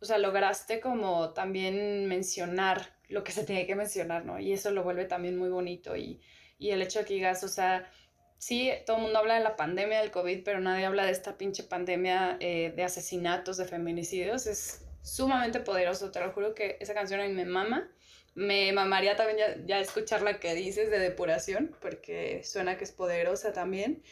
o sea, lograste como también mencionar lo que se tiene que mencionar, ¿no? Y eso lo vuelve también muy bonito y, y el hecho de que digas, o sea, sí, todo el mundo habla de la pandemia del COVID, pero nadie habla de esta pinche pandemia eh, de asesinatos, de feminicidios, es sumamente poderoso, te lo juro que esa canción a mí me mama me mamaría también ya, escuchar la que dices de depuración, porque suena que es poderosa también.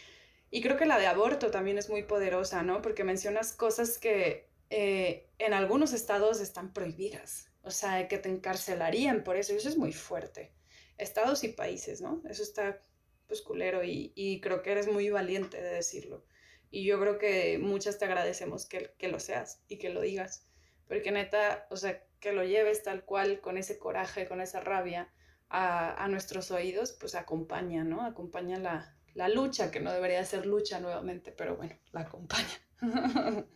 Y creo que la de aborto también es muy poderosa, ¿no? Porque mencionas cosas que eh, en algunos estados están prohibidas, o sea, que te encarcelarían por eso, eso es muy fuerte. Estados y países, ¿no? Eso está pues culero y, y creo que eres muy valiente de decirlo. Y yo creo que muchas te agradecemos que, que lo seas y que lo digas, porque neta, o sea, que lo lleves tal cual, con ese coraje, con esa rabia a, nuestros oídos, pues acompaña, ¿no? Acompaña la, la, lucha, que no debería ser lucha nuevamente, pero bueno, la acompaña.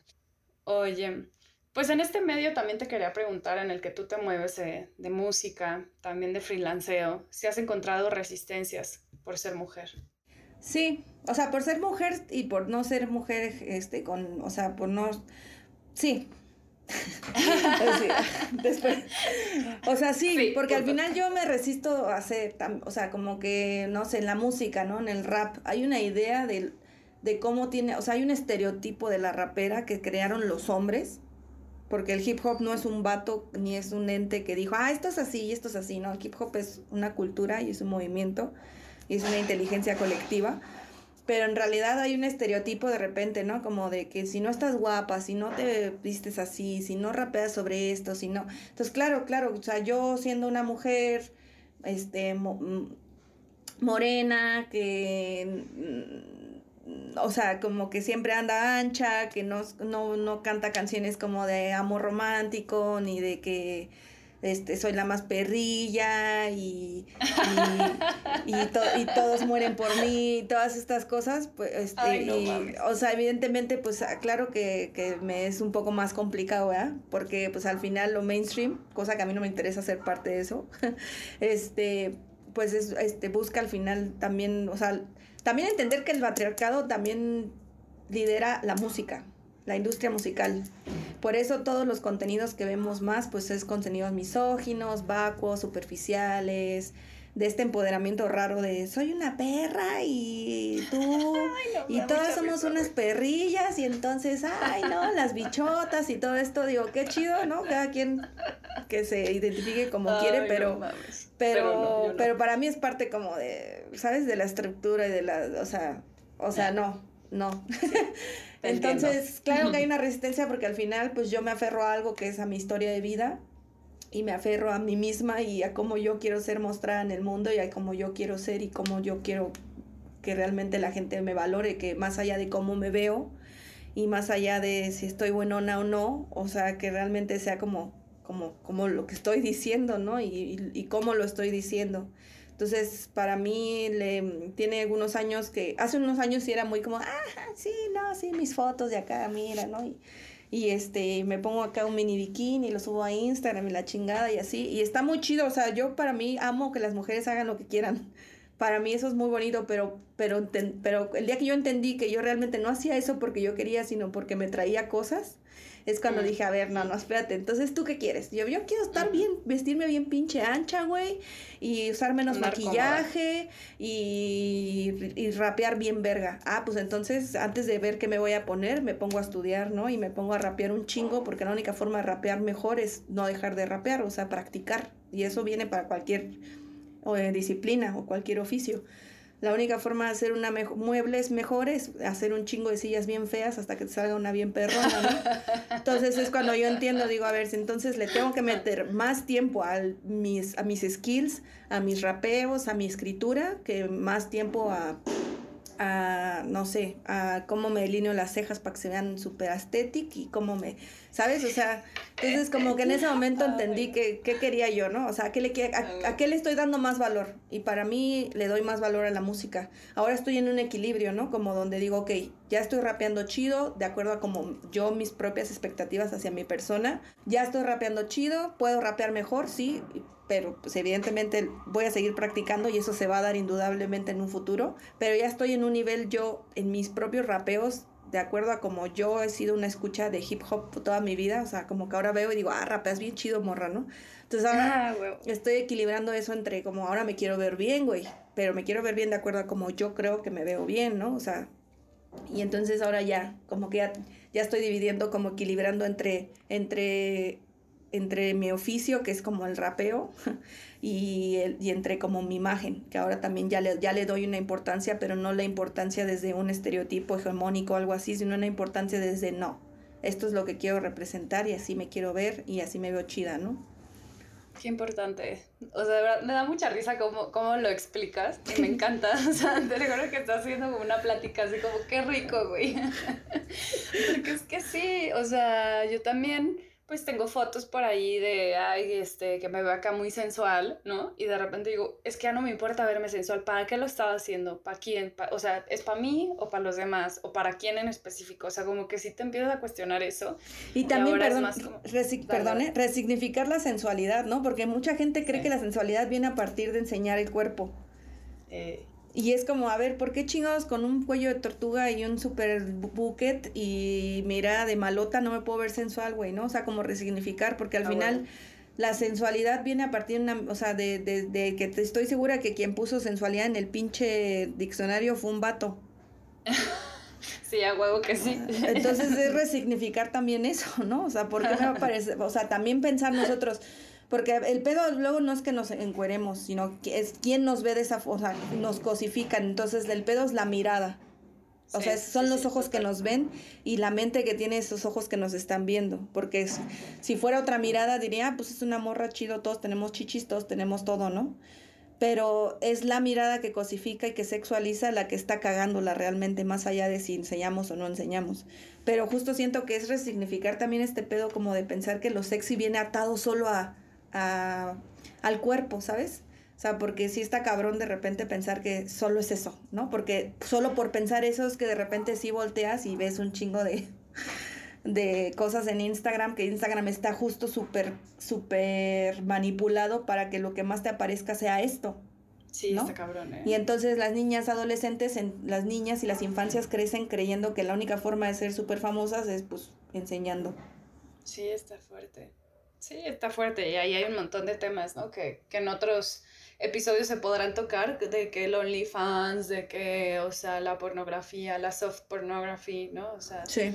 Oye, pues en este medio también te quería preguntar, en el que tú te mueves de música, también de freelanceo, si has encontrado resistencias por ser mujer. Sí, o sea, por ser mujer y por no ser mujer, este, con, o sea, por no, sí, después. O sea, sí, porque al final yo me resisto a hacer, o sea, como que, no sé, en la música, ¿no? En el rap, hay una idea de, de cómo tiene, o sea, hay un estereotipo de la rapera que crearon los hombres, porque el hip hop no es un vato ni es un ente que dijo, ah, esto es así y esto es así, ¿no? El hip hop es una cultura y es un movimiento y es una inteligencia colectiva pero en realidad hay un estereotipo de repente, ¿no? Como de que si no estás guapa, si no te vistes así, si no rapeas sobre esto, si no... Entonces, claro, claro, o sea, yo siendo una mujer, este, morena, que mm, o sea, como que siempre anda ancha, que no, no, no canta canciones como de amor romántico, ni de que este, soy la más perrilla y, y, y, todos mueren por mí, todas estas cosas, pues, este, y, o sea, evidentemente, pues, ah, claro que, que, me es un poco más complicado, ¿verdad? Porque, pues, al final lo mainstream, cosa que a mí no me interesa ser parte de eso, este, pues, es, este, busca al final también, o sea, también entender que el patriarcado también lidera la música, la industria musical. Por eso todos los contenidos que vemos más, pues es contenidos misóginos, vacuos, superficiales, de este empoderamiento raro de soy una perra y tú y todas somos unas perrillas y entonces, ay no, las bichotas y todo esto, digo, qué chido, ¿no? Cada quien que se identifique como quiere, pero pero pero, para mí es parte como de, ¿sabes? De la estructura y de la, o sea, o sea, no, no. Entonces, claro que hay una resistencia porque al final, pues yo me aferro a algo que es a mi historia de vida y me aferro a mí misma y a cómo yo quiero ser mostrada en el mundo y a cómo yo quiero ser y cómo yo quiero que realmente la gente me valore, que más allá de cómo me veo y más allá de si estoy buenona o no, o sea, que realmente sea como, como, como lo que estoy diciendo, ¿no? Y, y, y cómo lo estoy diciendo. Entonces, para mí, le, tiene algunos años que, hace unos años sí era muy como, ah, sí, no, sí, mis fotos de acá, mira, ¿no? Y, y este, me pongo acá un mini bikini y lo subo a Instagram y la chingada y así. Y está muy chido, o sea, yo para mí amo que las mujeres hagan lo que quieran. Para mí eso es muy bonito, pero, pero, pero el día que yo entendí que yo realmente no hacía eso porque yo quería, sino porque me traía cosas, es cuando dije, a ver, no, no, espérate, entonces tú qué quieres? Yo, yo quiero estar bien, vestirme bien pinche ancha, güey, y usar menos maquillaje y, y, rapear bien verga. Ah, pues entonces antes de ver qué me voy a poner, me pongo a estudiar, ¿no? Y me pongo a rapear un chingo, porque la única forma de rapear mejor es no dejar de rapear, o sea, practicar. Y eso viene para cualquier eh, disciplina o cualquier oficio. La única forma de hacer una muebles mejor es hacer un chingo de sillas bien feas hasta que te salga una bien perrona, ¿no? Entonces es cuando yo entiendo, digo, a ver, entonces le tengo que meter más tiempo a mis, a mis skills, a mis rapeos, a mi escritura, que más tiempo a a, no sé, a cómo me delineo las cejas para que se vean súper estéticas y cómo me, ¿sabes? O sea, entonces como que en ese momento entendí que, qué quería yo, ¿no? O sea, ¿a qué, le, a, a, qué le estoy dando más valor? Y para mí le doy más valor a la música. Ahora estoy en un equilibrio, ¿no? Como donde digo, ok, ya estoy rapeando chido, de acuerdo a como yo mis propias expectativas hacia mi persona. Ya estoy rapeando chido, puedo rapear mejor, sí, pero pues evidentemente voy a seguir practicando y eso se va a dar indudablemente en un futuro, pero ya estoy en un nivel yo en mis propios rapeos de acuerdo a como yo he sido una escucha de hip hop toda mi vida, o sea, como que ahora veo y digo, ah, rapeas bien chido, morra, ¿no? Entonces ahora ah, estoy equilibrando eso entre como ahora me quiero ver bien, güey, pero me quiero ver bien de acuerdo a como yo creo que me veo bien, ¿no? O sea, y entonces ahora ya, como que ya, ya estoy dividiendo, como equilibrando entre, entre entre mi oficio, que es como el rapeo, y, y entre como mi imagen, que ahora también ya le, ya le doy una importancia, pero no la importancia desde un estereotipo hegemónico o algo así, sino una importancia desde no, esto es lo que quiero representar y así me quiero ver y así me veo chida, ¿no? Qué importante. O sea, de verdad, me da mucha risa cómo, cómo lo explicas y me encanta. O sea, te recuerdo que estás haciendo como una plática así como, qué rico, güey. Porque es que sí, o sea, yo también pues tengo fotos por ahí de, ay, este, que me veo acá muy sensual, ¿no? Y de repente digo, es que ya no me importa verme sensual, ¿para qué lo estaba haciendo? ¿Para quién? o sea, ¿es para mí o para los demás? ¿O para quién en específico? O sea, como que sí te empiezas a cuestionar eso. Y también, perdón, perdone, resignificar la sensualidad, ¿no? Porque mucha gente cree que la sensualidad viene a partir de enseñar el cuerpo. Eh, y es como, a ver, ¿por qué chingados con un cuello de tortuga y un super bucket y mira de malota no me puedo ver sensual, güey, ¿no? O sea, como resignificar, porque al ah, final la sensualidad viene a partir de una, o sea, de, de, de, que te estoy segura que quien puso sensualidad en el pinche diccionario fue un vato. Sí, a huevo que sí. Entonces es resignificar también eso, ¿no? O sea, ¿por qué me parece? O sea, también pensar nosotros, porque el pedo luego no es que nos encueremos, sino que es quien nos ve de esa forma, nos cosifican. Entonces el pedo es la mirada. O sea, son los ojos que nos ven y la mente que tiene esos ojos que nos están viendo. Porque si fuera otra mirada diría, ah, pues es una morra chido, todos tenemos chichis, todos tenemos todo, ¿no? pero es la mirada que cosifica y que sexualiza la que está cagándola realmente, más allá de si enseñamos o no enseñamos. Pero justo siento que es resignificar también este pedo como de pensar que lo sexy viene atado solo a, a al cuerpo, ¿sabes? O sea, porque sí está cabrón de repente pensar que solo es eso, ¿no? Porque solo por pensar eso es que de repente sí volteas y ves un chingo de, de cosas en Instagram, que Instagram está justo súper, súper manipulado para que lo que más te aparezca sea esto. Sí, está cabrón, ¿eh? Y entonces las niñas adolescentes, en, las niñas y las infancias crecen creyendo que la única forma de ser súper famosas es pues enseñando. Sí, está fuerte. Sí, está fuerte. Y ahí hay un montón de temas, ¿no? Que, que en otros episodios se podrán tocar, de que el OnlyFans, de que, o sea, la pornografía, la soft pornography, ¿no? O sea... Sí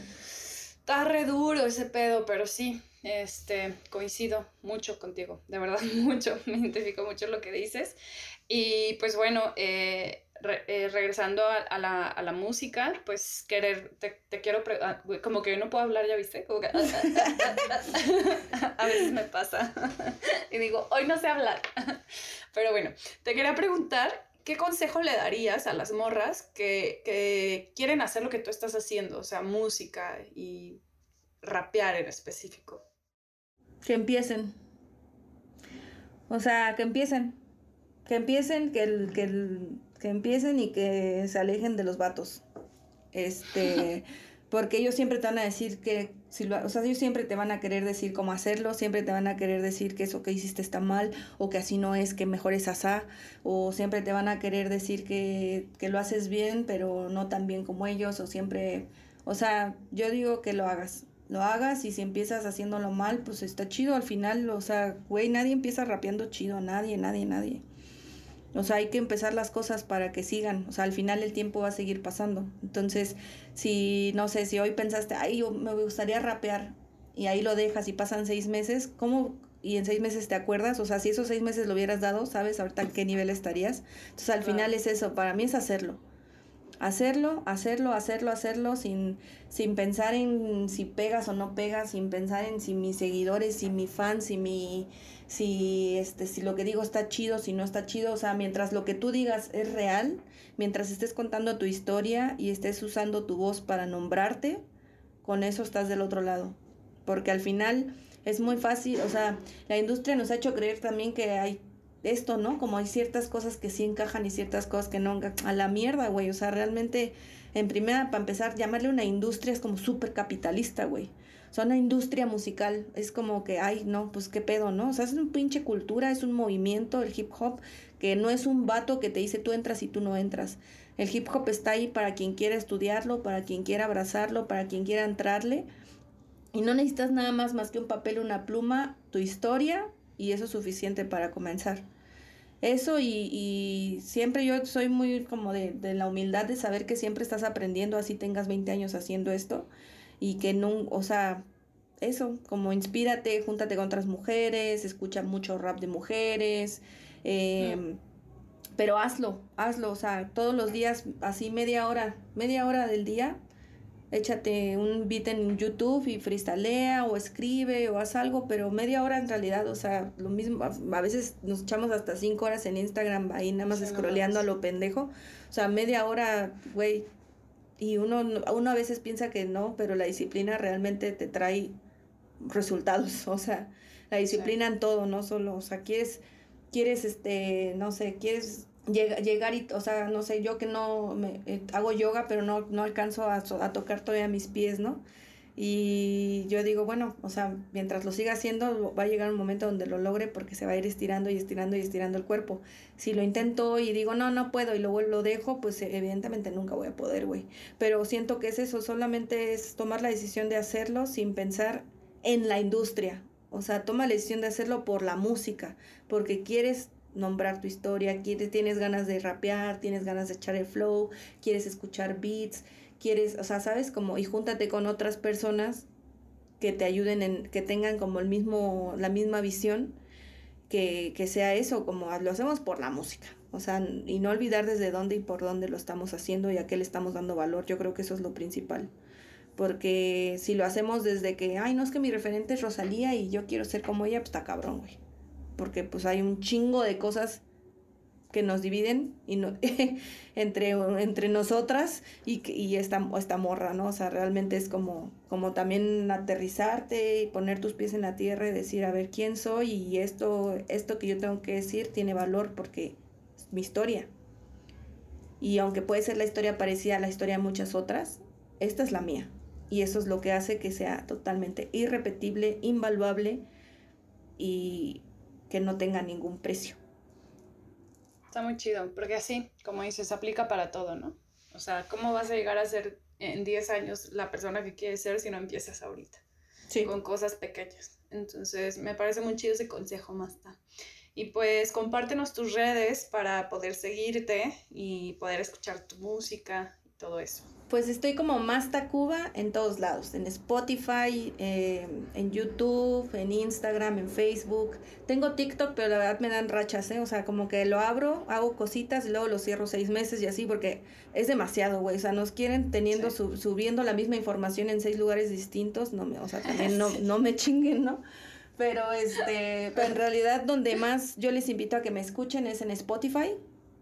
Está re duro ese pedo, pero sí, este, coincido mucho contigo, de verdad, mucho, me identifico mucho lo que dices. Y pues bueno, eh, eh, regresando a, la, a, la, música, pues querer, te, te quiero, ah, como que yo no puedo hablar, ya viste, como que, a veces me pasa y digo, hoy no sé hablar, pero bueno, te quería preguntar ¿qué consejo le darías a las morras que, quieren hacer lo que tú estás haciendo? O sea, música y rapear en específico. Que empiecen. O sea, que empiecen. Que empiecen, que, el, que, el, que empiecen y que se alejen de los vatos. Este. porque ellos siempre te van a decir que, si lo, o sea, ellos siempre te van a querer decir cómo hacerlo, siempre te van a querer decir que eso que hiciste está mal, o que así no es, que mejor es asá, o siempre te van a querer decir que, que lo haces bien, pero no tan bien como ellos, o siempre, o sea, yo digo que lo hagas, lo hagas y si empiezas haciéndolo mal, pues está chido al final, o sea, güey, nadie empieza rapeando chido, nadie, nadie, nadie. O sea, hay que empezar las cosas para que sigan. O sea, al final el tiempo va a seguir pasando. Entonces, si, no sé, si hoy pensaste, ay, yo me gustaría rapear, y ahí lo dejas y pasan seis meses, ¿cómo? Y en seis meses te acuerdas, o sea, si esos seis meses lo hubieras dado, ¿sabes ahorita en qué nivel estarías? Entonces, al final es eso, para mí es hacerlo hacerlo, hacerlo, hacerlo, hacerlo sin, sin pensar en si pegas o no pegas, sin pensar en si mis seguidores, si mi fans, si mi si este si lo que digo está chido, si no está chido, o sea, mientras lo que tú digas es real, mientras estés contando tu historia y estés usando tu voz para nombrarte, con eso estás del otro lado. Porque al final es muy fácil, o sea, la industria nos ha hecho creer también que hay esto, ¿no? Como hay ciertas cosas que sí encajan y ciertas cosas que no. A la mierda, güey. O sea, realmente, en primera, para empezar, llamarle una industria es como súper capitalista, güey. O sea, una industria musical es como que, ay, no, pues qué pedo, ¿no? O sea, es una pinche cultura, es un movimiento, el hip hop, que no es un vato que te dice tú entras y tú no entras. El hip hop está ahí para quien quiera estudiarlo, para quien quiera abrazarlo, para quien quiera entrarle. Y no necesitas nada más más que un papel, una pluma, tu historia y eso es suficiente para comenzar. Eso y, y siempre yo soy muy como de, de, la humildad de saber que siempre estás aprendiendo, así tengas 20 años haciendo esto y que no, o sea, eso, como inspírate, júntate con otras mujeres, escucha mucho rap de mujeres, em, pero hazlo, hazlo, o sea, todos los días, así media hora, media hora del día, échate un beat en YouTube y freestalea o escribe o haz algo, pero media hora en realidad, o sea, lo mismo, a, veces nos echamos hasta cinco horas en Instagram ahí nada más scrolleando a lo pendejo, o sea, media hora, güey, y uno, uno a veces piensa que no, pero la disciplina realmente te trae resultados, o sea, la disciplina en todo, no solo, o sea, quieres, quieres, este, no sé, quieres llegar y, o sea, no sé, yo que no me, eh, hago yoga, pero no, no alcanzo a, a, tocar todavía mis pies, ¿no? Y yo digo, bueno, o sea, mientras lo siga haciendo, va a llegar un momento donde lo logre porque se va a ir estirando y estirando y estirando el cuerpo. Si lo intento y digo, no, no puedo y luego lo dejo, pues evidentemente nunca voy a poder, güey. Pero siento que es eso, solamente es tomar la decisión de hacerlo sin pensar en la industria. O sea, toma la decisión de hacerlo por la música, porque quieres nombrar tu historia, tienes ganas de rapear, tienes ganas de echar el flow, quieres escuchar beats, quieres, o sea, sabes, como, y júntate con otras personas que te ayuden en, que tengan como el mismo, la misma visión, que, que sea eso, como lo hacemos por la música. O sea, y no olvidar desde dónde y por dónde lo estamos haciendo y a qué le estamos dando valor. Yo creo que eso es lo principal. Porque si lo hacemos desde que, ay, no es que mi referente es Rosalía y yo quiero ser como ella, pues está cabrón, güey porque pues hay un chingo de cosas que nos dividen y no, entre, entre nosotras y, y esta, esta morra, ¿no? O sea, realmente es como, como también aterrizarte y poner tus pies en la tierra y decir, a ver, ¿quién soy? Y esto, esto que yo tengo que decir tiene valor porque es mi historia. Y aunque puede ser la historia parecida a la historia de muchas otras, esta es la mía. Y eso es lo que hace que sea totalmente irrepetible, invaluable y que no tenga ningún precio. Está muy chido, porque así, como dices, aplica para todo, ¿no? O sea, ¿cómo vas a llegar a ser en 10 años la persona que quieres ser si no empiezas ahorita? Sí. Con cosas pequeñas. Entonces, me parece muy chido ese consejo, Masta. Y pues compártenos tus redes para poder seguirte y poder escuchar tu música todo eso. Pues estoy como Masta Cuba en todos lados, en Spotify, eh, en YouTube, en Instagram, en Facebook. Tengo TikTok, pero la verdad me dan rachas, ¿eh? O sea, como que lo abro, hago cositas y luego lo cierro seis meses y así, porque es demasiado, güey. O sea, nos quieren teniendo, subiendo la misma información en seis lugares distintos. No me, o sea, también no, no me chinguen, ¿no? Pero este, pero en realidad donde más yo les invito a que me escuchen es en Spotify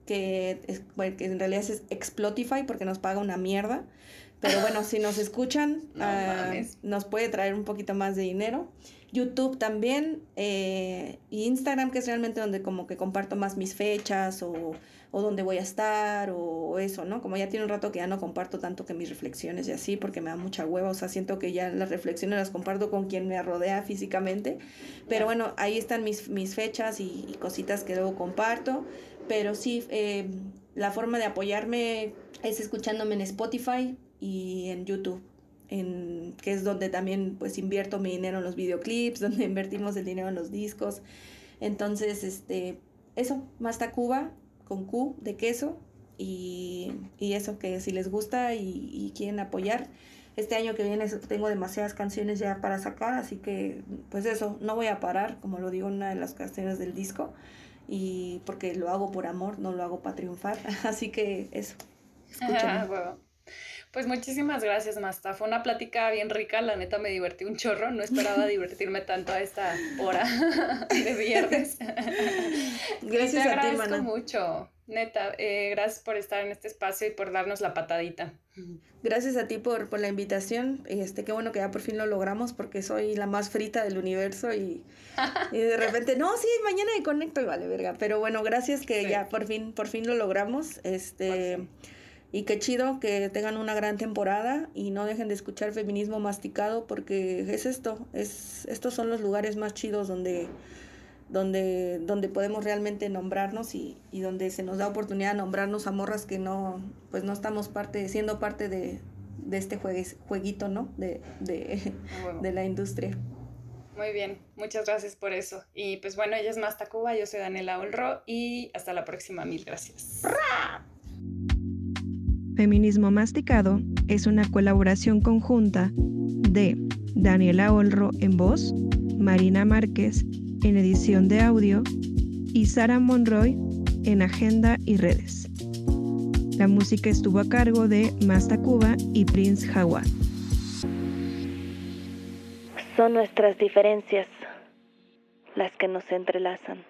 que, es, que en realidad es Explotify porque nos paga una mierda. Pero bueno, si nos escuchan, ah, nos puede traer un poquito más de dinero. YouTube también, eh, y Instagram, que es realmente donde como que comparto más mis fechas o, o donde voy a estar o, eso, ¿no? Como ya tiene un rato que ya no comparto tanto que mis reflexiones y así, porque me da mucha hueva, o sea, siento que ya las reflexiones las comparto con quien me rodea físicamente. Pero bueno, ahí están mis, mis fechas y, y cositas que luego comparto pero sí, eh, la forma de apoyarme es escuchándome en Spotify y en YouTube, en, que es donde también pues invierto mi dinero en los videoclips, donde invertimos el dinero en los discos. Entonces, este, eso, Masta Cuba, con Q de queso, y, y eso, que si les gusta y, y, quieren apoyar, este año que viene tengo demasiadas canciones ya para sacar, así que pues eso, no voy a parar, como lo digo una de las canciones del disco y porque lo hago por amor, no lo hago para triunfar. Así que eso. Pues muchísimas gracias, Masta. Fue una plática bien rica, la neta me divertí un chorro, no esperaba divertirme tanto a esta hora de viernes. Gracias te a ti, Mana. mucho. Neta, eh, gracias por estar en este espacio y por darnos la patadita. Gracias a ti por, por la invitación. Este, qué bueno que ya por fin lo logramos porque soy la más frita del universo y, y de repente, no, sí, mañana me conecto y vale, verga. Pero bueno, gracias que ya por fin, por fin lo logramos. Este, y qué chido que tengan una gran temporada y no dejen de escuchar feminismo masticado porque es esto, es, estos son los lugares más chidos donde donde, donde podemos realmente nombrarnos y, y, donde se nos da oportunidad de nombrarnos a morras que no, pues no estamos parte, siendo parte de, de este jueguito, ¿no? De, de, de, la industria. Muy bien, muchas gracias por eso. Y pues bueno, ella es Más Tacuba, yo soy Daniela Olro y hasta la próxima, mil gracias. Feminismo Masticado es una colaboración conjunta de Daniela Olro en voz, Marina Márquez en edición de audio y Sara Monroy en agenda y redes. La música estuvo a cargo de Masta Cuba y Prince Hawa. Son nuestras diferencias las que nos entrelazan.